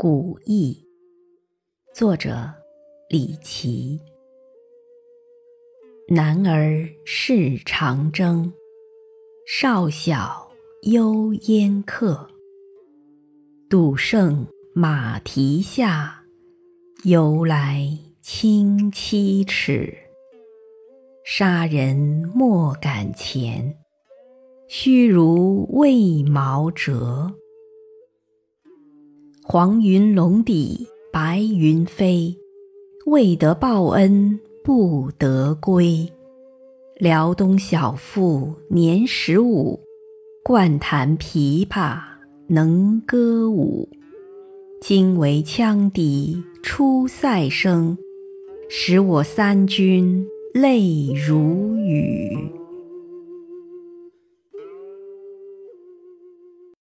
古意，作者李琦。男儿事长征，少小忧烟客。赌胜马蹄下，由来轻七尺。杀人莫敢前，须如未毛折。黄云笼底白云飞，未得报恩不得归。辽东小妇年十五，惯弹琵琶能歌舞。今为羌笛出塞声，使我三军泪如雨。